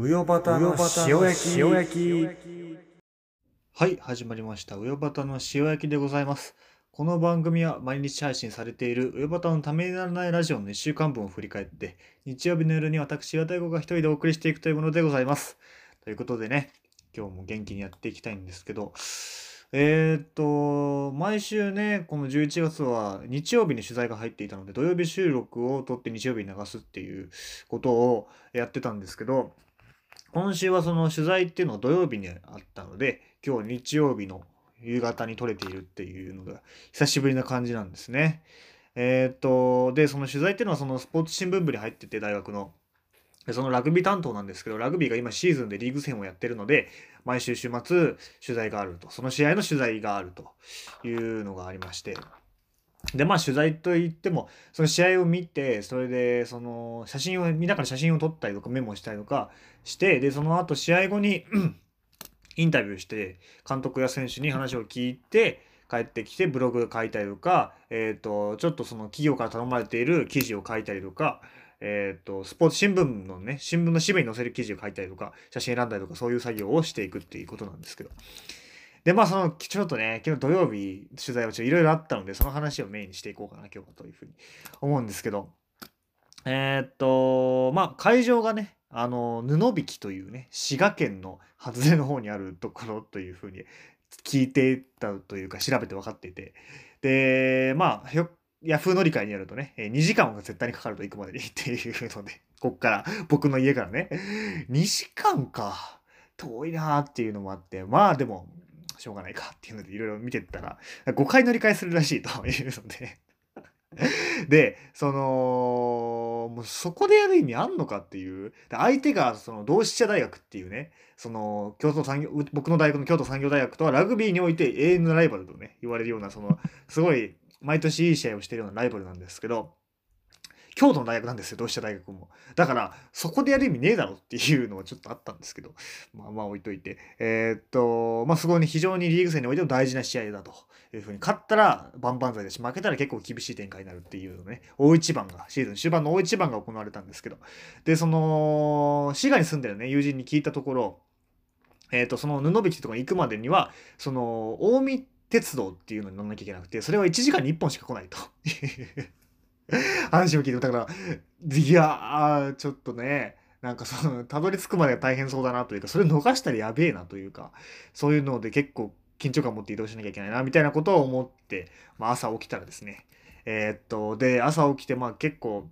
うよばたの塩焼き塩焼きはい、始まりました。うよばたの塩焼きでございます。この番組は毎日配信されているうよばたのためにならないラジオの1週間分を振り返って、日曜日の夜に私、岩田子が一人でお送りしていくというものでございます。ということでね、今日も元気にやっていきたいんですけど、えーっと、毎週ね、この11月は日曜日に取材が入っていたので、土曜日収録を撮って日曜日に流すっていうことをやってたんですけど、今週はその取材っていうのが土曜日にあったので、今日日曜日の夕方に撮れているっていうのが久しぶりな感じなんですね。えーっと、で、その取材っていうのはそのスポーツ新聞部に入ってて、大学の。でそのラグビー担当なんですけど、ラグビーが今シーズンでリーグ戦をやってるので、毎週週末取材があると。その試合の取材があるというのがありまして。で、まあ取材といっても、その試合を見て、それでその写真を、見ながら写真を撮ったりとかメモしたりとかして、で、その後試合後に インタビューして、監督や選手に話を聞いて、帰ってきてブログ書いたりとか、えっ、と、ちょっとその企業から頼まれている記事を書いたりとか、えっ、と、スポーツ新聞のね、新聞の紙面に載せる記事を書いたりとか、写真選んだりとか、そういう作業をしていくっていうことなんですけど。で、まあ、その、ちょっとね、昨日土曜日取材をちょっといろいろあったので、その話をメインにしていこうかな、今日はというふうに思うんですけど。えーっと、まあ、会場がね、あの、布引というね、滋賀県の外れの方にあるところというふうに聞いてたというか、調べて分かっていて。で、まあ、ヤフー乗り換えにやるとね、2時間は絶対にかかると行くまでにっていうので、こっから、僕の家からね、2時間か、遠いなーっていうのもあって、まあでも、しょうがないかっていうのでいろいろ見てったら、5回乗り換えするらしいというので、で、その、もうそこでやる意味あんのかっていう、相手がその同志社大学っていうね、その京都産業、僕の大学の京都産業大学とはラグビーにおいて永遠のライバルとね、言われるような、その、すごい毎年いい試合をしてるようなライバルなんですけど、京都の大学なんですよ、同志社大学も。だから、そこでやる意味ねえだろっていうのはちょっとあったんですけど、まあまあ置いといて。えーっと、まあすごいね、非常にリーグ戦においても大事な試合だというふうに、勝ったら万々歳だし、負けたら結構厳しい展開になるっていうのね、大一番が、シーズン終盤の大一番が行われたんですけど、で、その、滋賀に住んでるね、友人に聞いたところ、えーっと、その布引ところに行くまでには、その、近江鉄道っていうのに乗んなきゃいけなくて、それは1時間に1本しか来ないと 話を聞いて、だから、いや、ちょっとね、なんかその、たどり着くまで大変そうだなというか、それ逃したらやべえなというか、そういうので結構緊張感持って移動しなきゃいけないな、みたいなことを思って、まあ朝起きたらですね、えーっと、で、朝起きて、まあ結構、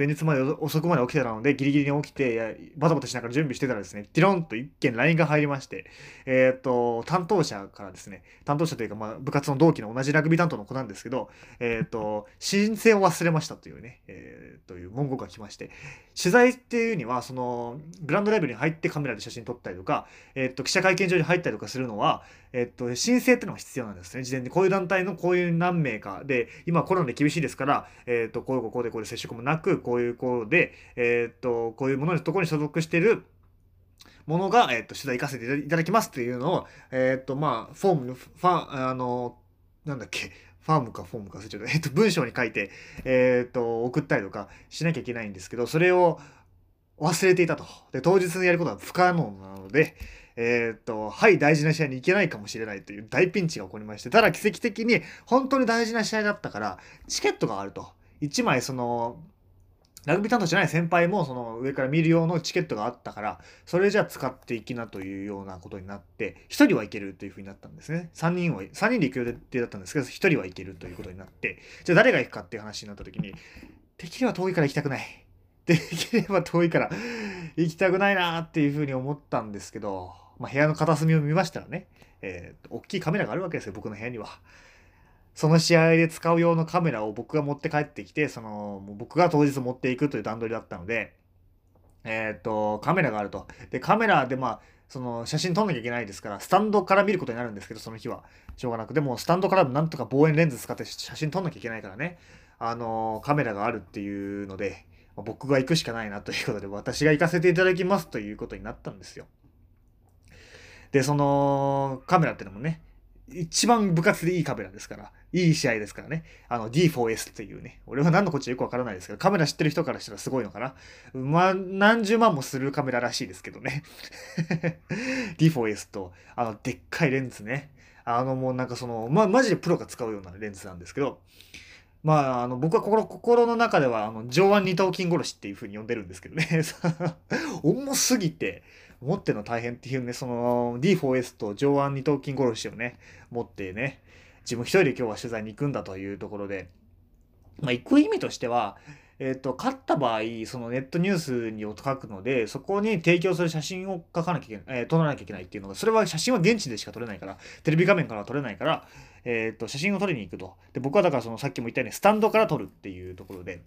前日まで遅くまで起きてたので、ギリギリに起きて、バタバタしながら準備してたらですね、ティロンと一件 LINE が入りまして、えーと、担当者からですね、担当者というか、まあ部活の同期の同じラグビー担当の子なんですけど、えーと、申請を忘れましたというね、えーという文言が来まして、取材っていうには、その、グランドライブに入ってカメラで写真撮ったりとか、えっと、記者会見場に入ったりとかするのは、えっと、申請っていうのが必要なんですね。事前にこういう団体のこういう何名かで、今コロナで厳しいですから、えっと、こういうこうでこうで接触もなく、こういうこうで、えっと、こういうもののところに所属してるものが、えっと、取材行かせていただきますっていうのを、えっと、まあ、フォームの、ファン、あの、なんだっけ、ファームかフォームかちゃった。えっと、文章に書いて、えっと、送ったりとかしなきゃいけないんですけど、それを忘れていたと。で、当日にやることは不可能なので、えっと、はい、大事な試合に行けないかもしれないという大ピンチが起こりまして、ただ奇跡的に本当に大事な試合だったから、チケットがあると。1枚、その、ラグビー担当じゃない先輩もその上から見る用のチケットがあったから、それじゃあ使っていきなというようなことになって、1人は行けるというふうになったんですね。3人は、3人で行く予定だったんですけど、1人は行けるということになって、じゃあ誰が行くかっていう話になった時に、できれば遠いから行きたくない。できれば遠いから行きたくないなっていうふうに思ったんですけど、まあ、部屋の片隅を見ましたらね、えー、大きいカメラがあるわけですよ、僕の部屋には。その試合で使う用のカメラを僕が持って帰ってきて、その、もう僕が当日持っていくという段取りだったので、えっ、と、カメラがあると。で、カメラでまあ、その写真撮んなきゃいけないですから、スタンドから見ることになるんですけど、その日は。しょうがなく。でも、スタンドからなんとか望遠レンズ使って写真撮んなきゃいけないからね。あの、カメラがあるっていうので、僕が行くしかないなということで、私が行かせていただきますということになったんですよ。で、そのカメラってのもね、一番部活でいいカメラですから、いい試合ですからね。あの D4S っていうね。俺は何のこっちゃよくわからないですけど、カメラ知ってる人からしたらすごいのかな。まあ、何十万もするカメラらしいですけどね。D4S と、あの、でっかいレンズね。あの、もうなんかその、ま、マジでプロが使うようなレンズなんですけど、まあ、あの、僕は心、心の中では、あの、上腕二頭筋殺しっていう風に呼んでるんですけどね。重すぎて、持っての大変っていうね、その D4S と上腕二頭筋殺しをね、持ってね、自分一人で今日は取材に行くんだというところで、まあ、行く意味としては、えっ、ー、と、勝った場合、そのネットニュースに書くので、そこに提供する写真を書かなきゃいけない、えー、撮らなきゃいけないっていうのが、それは写真は現地でしか撮れないから、テレビ画面からは撮れないから、えっ、ー、と、写真を撮りに行くと。で、僕はだからそのさっきも言ったように、スタンドから撮るっていうところで、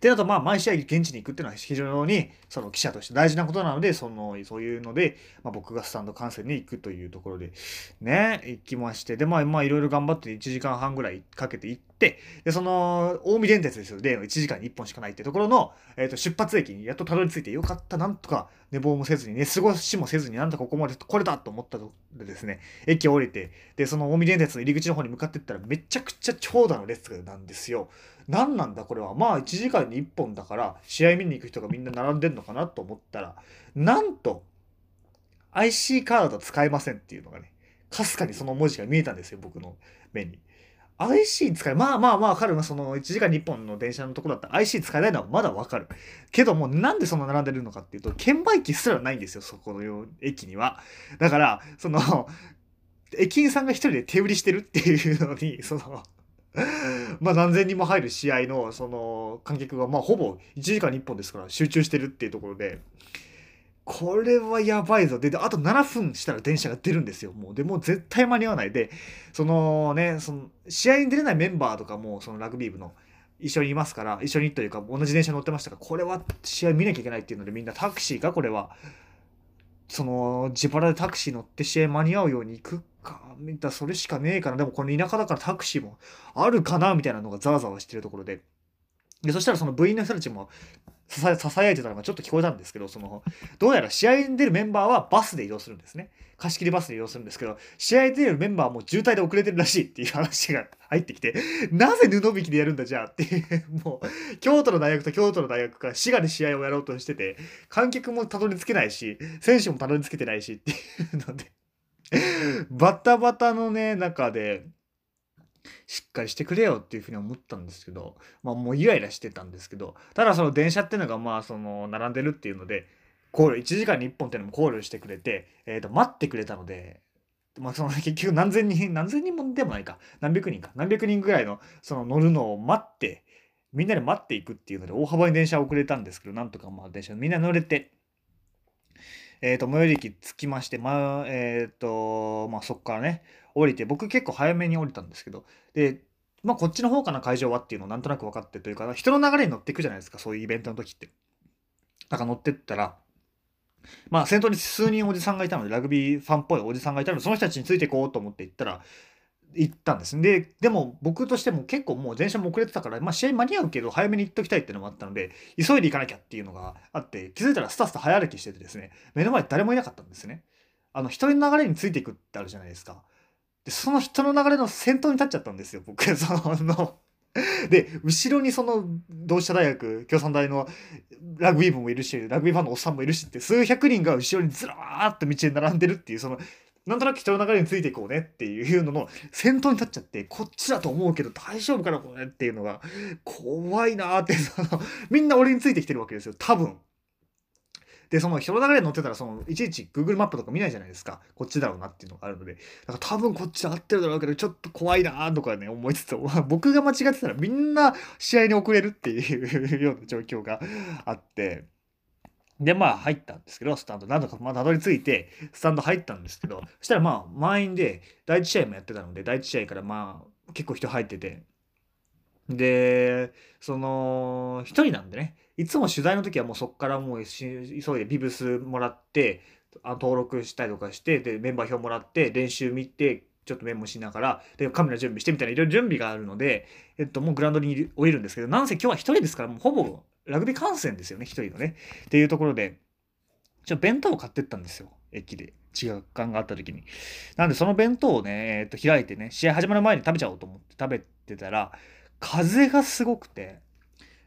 で、あと、まあ、毎試合現地に行くっていうのは非常に、その記者として大事なことなので、その、そういうので、まあ、僕がスタンド観戦に行くというところで、ね、行きまして、で、まあ、まあ、いろいろ頑張って1時間半ぐらいかけて行って、で、その、近江電鉄ですよ。で、1時間に1本しかないってところの、えっ、ー、と、出発駅にやっとたどり着いて、よかった、なんとか寝坊もせずに、寝過ごしもせずに、なんとかここまで来れたと思ったとでですね、駅を降りて、で、その近江電鉄の入り口の方に向かってったら、めちゃくちゃ長蛇の列なんですよ。何なんだこれは。まあ1時間に1本だから、試合見に行く人がみんな並んでんのかなと思ったら、なんと、IC カード使えませんっていうのがね、かすかにその文字が見えたんですよ、僕の目に。IC 使え、まあまあまあわかるな、その1時間に1本の電車のところだったら IC 使えないのはまだわかる。けども、なんでそんな並んでるのかっていうと、券売機すらないんですよ、そこの駅には。だから、その、駅員さんが一人で手売りしてるっていうのに、その、まあ何千人も入る試合のその観客がまあほぼ1時間に1本ですから集中してるっていうところでこれはやばいぞ。であと7分したら電車が出るんですよ。もう。でも絶対間に合わない。でそのねその試合に出れないメンバーとかもそのラグビー部の一緒にいますから一緒にというか同じ電車乗ってましたからこれは試合見なきゃいけないっていうのでみんなタクシーか？これは。その自腹でタクシー乗って試合間に合うように行くか、みたいなそれしかねえかな。でもこの田舎だからタクシーもあるかな？みたいなのがざわざわしてるところで。で、そしたらその部員の人たちも支えてたのがちょっと聞こえたんですけど、その、どうやら試合に出るメンバーはバスで移動するんですね。貸し切りバスで移動するんですけど、試合に出るメンバーはもう渋滞で遅れてるらしいっていう話が入ってきて、なぜ布引きでやるんだじゃあっていう、もう、京都の大学と京都の大学が滋賀で試合をやろうとしてて、観客もたどり着けないし、選手もたどり着けてないしっていうのでバタバタのね、中で、しっかりしてくれよっていうふうに思ったんですけど、まあもうイライラしてたんですけど、ただその電車っていうのがまあその並んでるっていうので、考慮、1時間に1本っていうのも考慮してくれて、えっ、ー、と、待ってくれたので、まあその結局何千人、何千人もでもないか、何百人か、何百人ぐらいのその乗るのを待って、みんなで待っていくっていうので大幅に電車遅れたんですけど、なんとかまあ電車みんな乗れて、えっ、ー、と、最寄り駅着きまして、まあ、えっ、ー、と、まあ、そこからね、降りて、僕結構早めに降りたんですけど、で、まあ、こっちの方かな、会場はっていうのをなんとなく分かってというか、人の流れに乗っていくじゃないですか、そういうイベントの時って。なんか乗ってったら、まあ、先頭に数人おじさんがいたので、ラグビーファンっぽいおじさんがいたので、その人たちについていこうと思って行ったら、行ったんです。で、でも僕としても結構もう電車も遅れてたから、まあ試合間に合うけど早めに行っときたいっていうのもあったので、急いで行かなきゃっていうのがあって、気づいたらスタスタ早歩きしててですね、目の前誰もいなかったんですね。あの、人の流れについていくってあるじゃないですか。で、その人の流れの先頭に立っちゃったんですよ、僕。その、で、後ろにその同志社大学、共産大のラグビー部もいるし、ラグビーファンのおっさんもいるしって、数百人が後ろにずらーっと道に並んでるっていう、そのなんとなく人の流れについていこうねっていうのの先頭に立っちゃって、こっちだと思うけど大丈夫かなこれっていうのが怖いなーって、その、みんな俺についてきてるわけですよ。多分。で、その人の流れに乗ってたら、その、いちいち Google マップとか見ないじゃないですか。こっちだろうなっていうのがあるので。だから多分こっちで合ってるだろうけど、ちょっと怖いなーとかね、思いつつ、僕が間違ってたらみんな試合に遅れるっていうような状況があって、で、まあ入ったんですけど、スタンド、なんとかまあたどり着いて、スタンド入ったんですけど、そしたらまあ満員で、第1試合もやってたので、第1試合からまあ結構人入ってて、で、その、一人なんでね、いつも取材の時はもうそこからもう急いでビブスもらって、あ登録したりとかして、で、メンバー表もらって、練習見て、ちょっとメモしながら、で、カメラ準備してみたいないろいろ準備があるので、えっと、もうグラウンドに降りるんですけど、なんせ今日は一人ですから、もうほぼラグビー観戦ですよね、一人のね。っていうところで、ちょ弁当を買ってったんですよ、駅で。時間があった時に。なんでその弁当をね、えっと開いてね、試合始まる前に食べちゃおうと思って食べてたら、風がすごくて、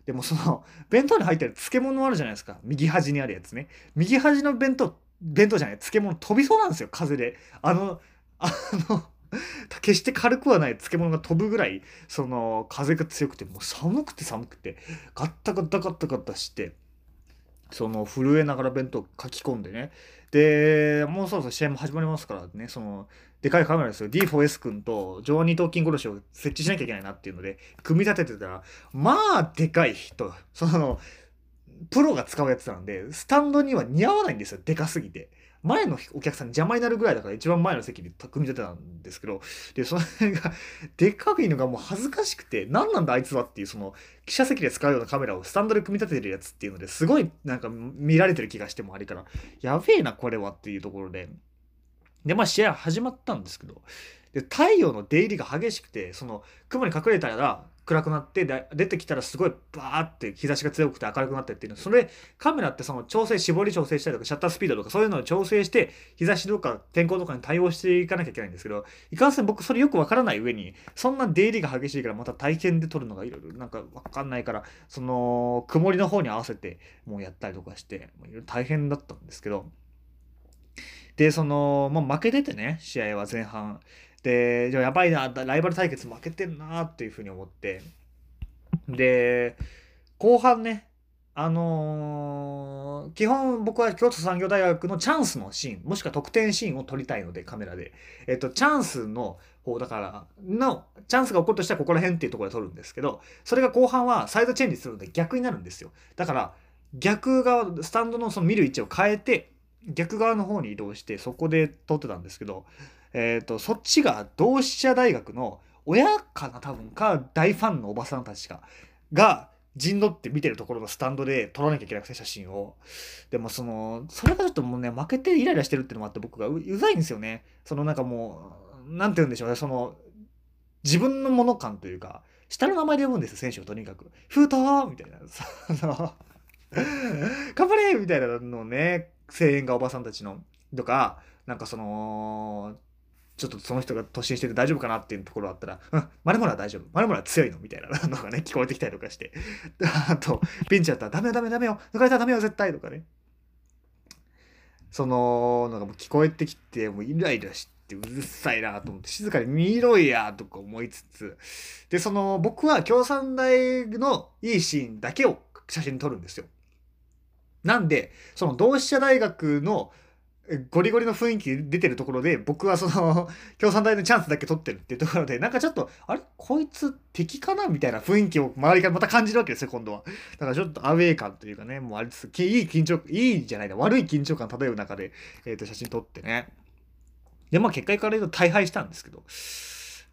でもその、弁当に入ってる漬物あるじゃないですか。右端にあるやつね。右端の弁当、弁当じゃない、漬物飛びそうなんですよ、風で。あの、あの、決して軽くはない漬物が飛ぶぐらい、その、風が強くて、もう寒くて寒くて、ガッタガッタガッタガッタして、その、震えながら弁当書き込んでね。で、もうそろそろ試合も始まりますからね、その、でかいカメラですよ。D4S 君とジョーニー・トーキン殺しを設置しなきゃいけないなっていうので、組み立ててたら、まあ、でかい人。その、プロが使うやつなんで、スタンドには似合わないんですよ。でかすぎて。前のお客さんに邪魔になるぐらいだから一番前の席で組み立てたんですけど、で、それが、でっかくいのがもう恥ずかしくて、何なんだあいつはっていう、その、記者席で使うようなカメラをスタンドで組み立ててるやつっていうのですごいなんか見られてる気がしてもあれから、やべえな、これはっていうところで、で、まあ試合始まったんですけど、で、太陽の出入りが激しくて、その、雲に隠れたら、暗くなって出てきたらすごいバーって日差しが強くて明るくなってっていうの。それカメラってその調整絞り調整したりとかシャッタースピードとかそういうのを調整して日差しとか天候とかに対応していかなきゃいけないんですけどいかんせん僕それよくわからない上にそんな出入りが激しいからまた体験で撮るのがいろいろなんかわかんないからその曇りの方に合わせてもうやったりとかしていろいろ大変だったんですけど。でその、まあ、負けててね試合は前半。で、じゃあやばいな、ライバル対決負けてんなっていうふうに思って、で、後半ね、あのー、基本僕は京都産業大学のチャンスのシーン、もしくは得点シーンを撮りたいので、カメラで。えっと、チャンスの方、だから、の、チャンスが起こるとしたらここら辺っていうところで撮るんですけど、それが後半はサイドチェンジするので逆になるんですよ。だから、逆側、スタンドのその見る位置を変えて、逆側の方に移動して、そこで撮ってたんですけど、えっ、ー、と、そっちが同志社大学の親かな多分か大ファンのおばさんたちかが陣取って見てるところのスタンドで撮らなきゃいけなくて写真を。でもそのそれがちょっともうね負けてイライラしてるっていうのもあって僕がうざいんですよね。そのなんかもうなんて言うんでしょうね。その自分のもの感というか下の名前で呼ぶんですよ選手をとにかく「封筒!」みたいな。その頑張れみたいなのね声援がおばさんたちの。とかなんかそのちょっとその人が突進してて大丈夫かなっていうところあったら、うん、マルモラは大丈夫。マルモラは強いの？みたいな のがね、聞こえてきたりとかして。あと、ピンチだったらダメよダメダメよ抜かれたらダメよ絶対とかね。その、なんかもう聞こえてきて、もうイライラしてうるさいなと思って、静かに見ろやとか思いつつ、で、その、僕は共産大のいいシーンだけを写真撮るんですよ。なんで、その同志社大学のゴリゴリの雰囲気出てるところで、僕はその、共産党のチャンスだけ取ってるっていうところで、なんかちょっと、あれ？こいつ敵かなみたいな雰囲気を周りからまた感じるわけですよ、今度は。だからちょっとアウェー感というかね、もうあれです。いい緊張、いいじゃないな、悪い緊張感漂う中で、えっ、ー、と、写真撮ってね。で、まあ結果から言うと大敗したんですけど、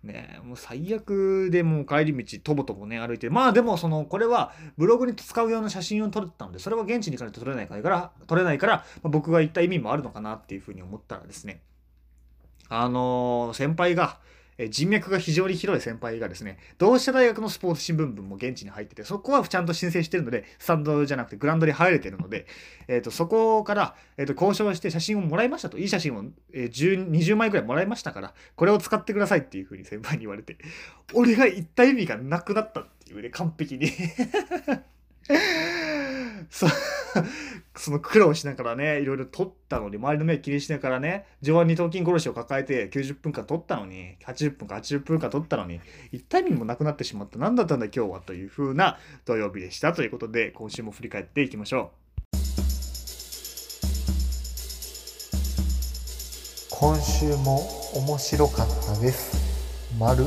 ねもう最悪でもう帰り道とぼとぼね歩いてまあでもそのこれはブログに使う用の写真を撮ったのでそれは現地に行かないと撮れないから撮れないから、まあ、僕が言った意味もあるのかなっていうふうに思ったらですねあのー、先輩がえ人脈が非常に広い先輩がですね、同志社大学のスポーツ新聞部も現地に入ってて、そこはちゃんと申請してるので、スタンドじゃなくてグラウンドに入れてるので、えっ、ー、と、そこから、えっ、ー、と、交渉して写真をもらいましたと、いい写真を、えー、10 20枚くらいもらいましたから、これを使ってくださいっていうふうに先輩に言われて、俺が言った意味がなくなったっていうね、完璧に。そ その苦労しながらね、いろいろ撮ったのに、周りの目気にしながらね、上腕二頭筋殺しを抱えて90分間撮ったのに、80分か80分間撮ったのに、一体意味もなくなってしまった。何だったんだ今日はという風な土曜日でした。ということで、今週も振り返っていきましょう。今週も面白かったです。丸。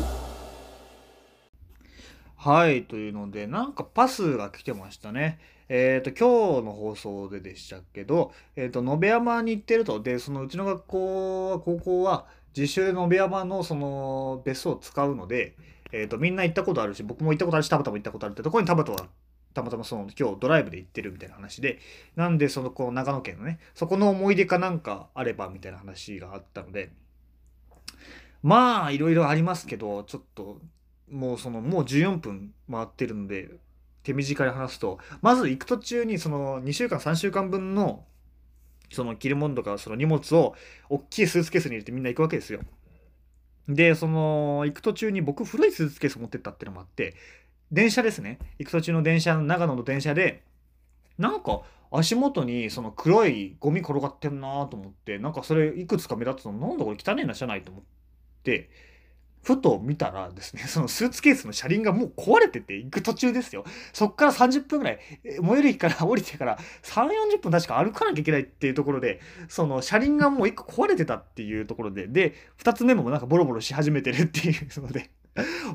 はい、というので、なんかパスが来てましたね。えっ、ー、と、今日の放送ででしたけど、えっ、ー、と、延山に行ってると。で、そのうちの学校は、高校は、自主で延山のその別荘を使うので、えっ、ー、と、みんな行ったことあるし、僕も行ったことあるし、田畑も行ったことあるってところに田畑はたまたまその今日ドライブで行ってるみたいな話で、なんでそのこう長野県のね、そこの思い出かなんかあればみたいな話があったので、まあいろいろありますけど、ちょっともうそのもう14分回ってるので手短に話すとまず行く途中にその2週間3週間分のその着るものとかその荷物を大きいスーツケースに入れてみんな行くわけですよ。でその行く途中に僕古いスーツケース持ってったっていうのもあって電車ですね。行く途中の電車長野の電車でなんか足元にその黒いゴミ転がってんなと思ってなんかそれいくつか目立つの。なんだこれ汚ねえな車内と思って。ふと見たらですね、そのスーツケースの車輪がもう壊れてて行く途中ですよ。そっから30分ぐらい、最寄り駅から降りてから3、40分確か歩かなきゃいけないっていうところで、その車輪がもう1個壊れてたっていうところで、で、2つ目もなんかボロボロし始めてるっていうので、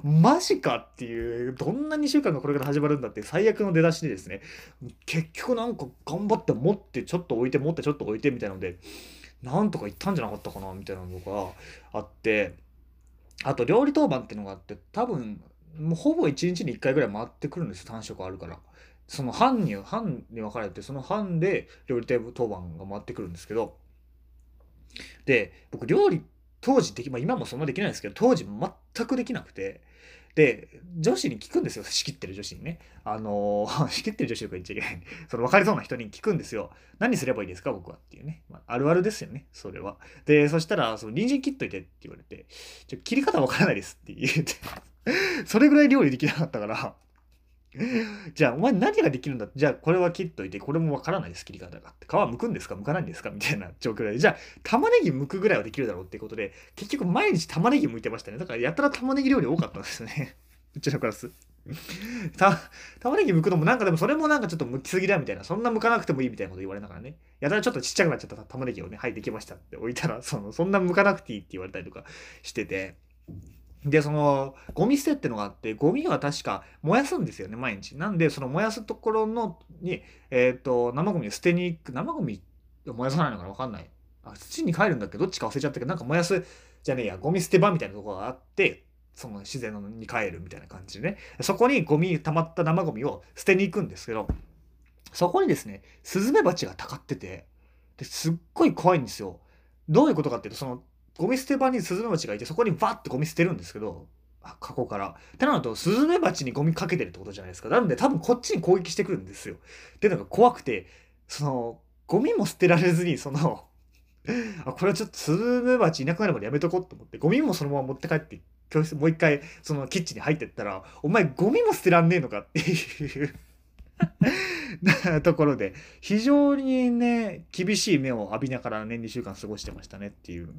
マジかっていう、どんな2週間がこれから始まるんだって最悪の出だしでですね、結局なんか頑張って持ってちょっと置いて持ってちょっと置いてみたいなので、なんとか行ったんじゃなかったかなみたいなのがあって、あと料理当番っていうのがあって多分もうほぼ1日に1回ぐらい回ってくるんですよ単色あるから。その班に班に分かれてその班で料理当番が回ってくるんですけど。で僕料理当時でき、まあ、今もそんなできないんですけど当時全くできなくて。で、女子に聞くんですよ。仕切ってる女子にね。あのー、仕切ってる女子とか言っちゃいけない。その分かりそうな人に聞くんですよ。何すればいいですか僕はっていうね。まあ、あるあるですよね。それは。で、そしたら、その、人参切っといてって言われて、ちょ切り方分からないですって言って、それぐらい料理できなかったから、じゃあ、お前何ができるんだ？じゃあ、これは切っといて、これもわからないです、切り方が。皮剥くんですか剥かないんですか？みたいな状況で。じゃあ、玉ねぎ剥くぐらいはできるだろうっていうことで、結局毎日玉ねぎ剥いてましたね。だから、やたら玉ねぎ料理多かったんですね。うちのクラス。た、玉ねぎ剥くのもなんかでもそれもなんかちょっと剥きすぎだみたいな。そんな剥かなくてもいいみたいなこと言われながらね。やたらちょっとちっちゃくなっちゃった玉ねぎをね、はい、できましたって置いたら、その、そんな剥かなくていいって言われたりとかしてて。で、その、ゴミ捨てってのがあって、ゴミは確か燃やすんですよね、毎日。なんで、その燃やすところの、に、えっ、ー、と、生ゴミを捨てに行く、生ゴミを燃やさないのかなわかんない。あ、土に帰るんだっけ？ど、どっちか忘れちゃったけど、なんか燃やす、じゃねえや、ゴミ捨て場みたいなところがあって、その自然に帰るみたいな感じでね。そこにゴミ、溜まった生ゴミを捨てに行くんですけど、そこにですね、スズメバチがたかってて、ですっごい怖いんですよ。どういうことかっていうと、そのゴミ捨て場にスズメバチがいてそこにバッてゴミ捨てるんですけど過去から。ってなるとスズメバチにゴミかけてるってことじゃないですか。なので多分こっちに攻撃してくるんですよ。っていうのが怖くてそのゴミも捨てられずにそのあこれはちょっとスズメバチいなくなるまでやめとこうと思ってゴミもそのまま持って帰って教室もう一回そのキッチンに入ってったらお前ゴミも捨てらんねえのかっていう ところで非常にね厳しい目を浴びながら年2週間過ごしてましたねっていう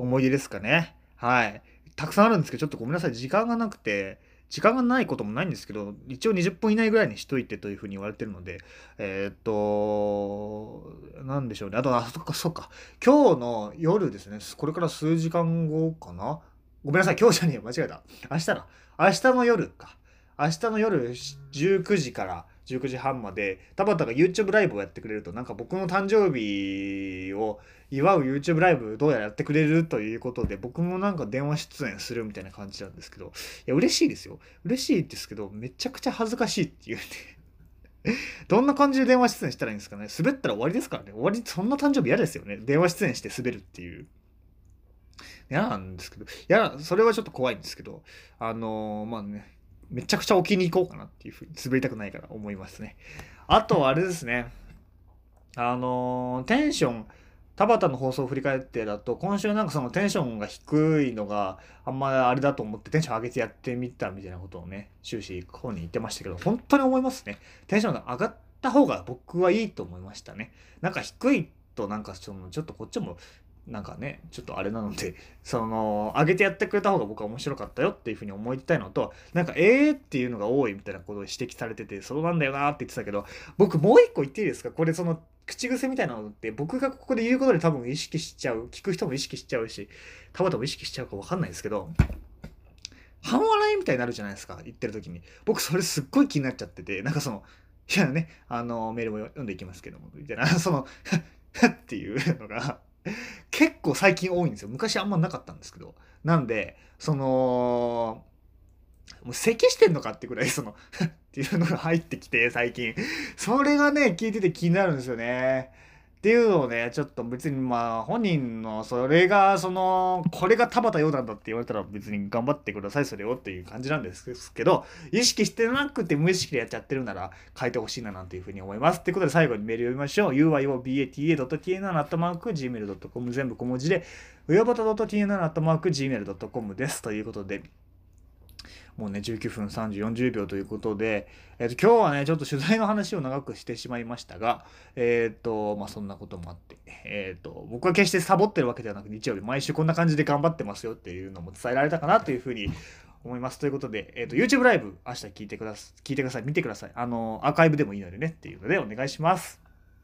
思い出ですかね。はい。たくさんあるんですけど、ちょっとごめんなさい。時間がなくて、時間がないこともないんですけど、一応20分以内ぐらいにしといてというふうに言われてるので、えー、っと、なんでしょうね。あと、あ、そっか、そっか。今日の夜ですね。これから数時間後かな？ごめんなさい。今日じゃねえよ。間違えた。明日だ。明日の夜か。明日の夜19時から19時半まで田畑が YouTube ライブをやってくれるとなんか僕の誕生日を祝う YouTube ライブどうやらやってくれるということで僕もなんか電話出演するみたいな感じなんですけどいや嬉しいですよ。嬉しいですけどめちゃくちゃ恥ずかしいっていうね。どんな感じで電話出演したらいいんですかね。滑ったら終わりですからね。終わりそんな誕生日嫌ですよね。電話出演して滑るっていう。嫌なんですけど。いやそれはちょっと怖いんですけど。あのー、まあね。めちゃくちゃ置きに行こうかなっていうふうに滑りたくないから思いますね。あとあれですね。あのー、テンション、田畑の放送を振り返ってだと、今週なんかそのテンションが低いのがあんまりあれだと思ってテンション上げてやってみたみたいなことをね、終始本に言ってましたけど、本当に思いますね。テンションが上がった方が僕はいいと思いましたね。なんか低いとなんかそのちょっとこっちもなんかねちょっとあれなので その上げてやってくれた方が僕は面白かったよっていうふうに思いたいのとなんかええー、っていうのが多いみたいなことを指摘されててそうなんだよなって言ってたけど僕もう一個言っていいですか？これその口癖みたいなのって僕がここで言うことで多分意識しちゃう聞く人も意識しちゃうし田畑も意識しちゃうか分かんないですけど半笑いみたいになるじゃないですか？言ってる時に。僕それすっごい気になっちゃっててなんかそのいやねあのメールも読んでいきますけどもみたいな。その っていうのが 結構最近多いんですよ。昔あんまなかったんですけど。なんで、その、もう咳してんのかってくらい、その っていうのが入ってきて、最近。それがね、聞いてて気になるんですよね。っていうのをね、ちょっと別にまあ本人のそれがその、これが田畑陽なんだって言われたら別に頑張ってください、それをっていう感じなんですけど、意識してなくて無意識でやっちゃってるなら変えてほしいななんていうふうに思います。ってことで最後にメール読みましょう。uiobata.tn.gmail.com 全部小文字で、うよばた .tn.gmail.com です。ということで、もうね、19分30、40秒ということで、えっ、と、今日はね、ちょっと取材の話を長くしてしまいましたが、えっ、と、まあ、そんなこともあって、えっ、と、僕は決してサボってるわけではなく、日曜日毎週こんな感じで頑張ってますよっていうのも伝えられたかなというふうに思います。ということで、えっ、と、YouTube ライブ、明日聞いてください、聞いてください、見てください。あの、アーカイブでもいいのでね、っていうのでお願いします。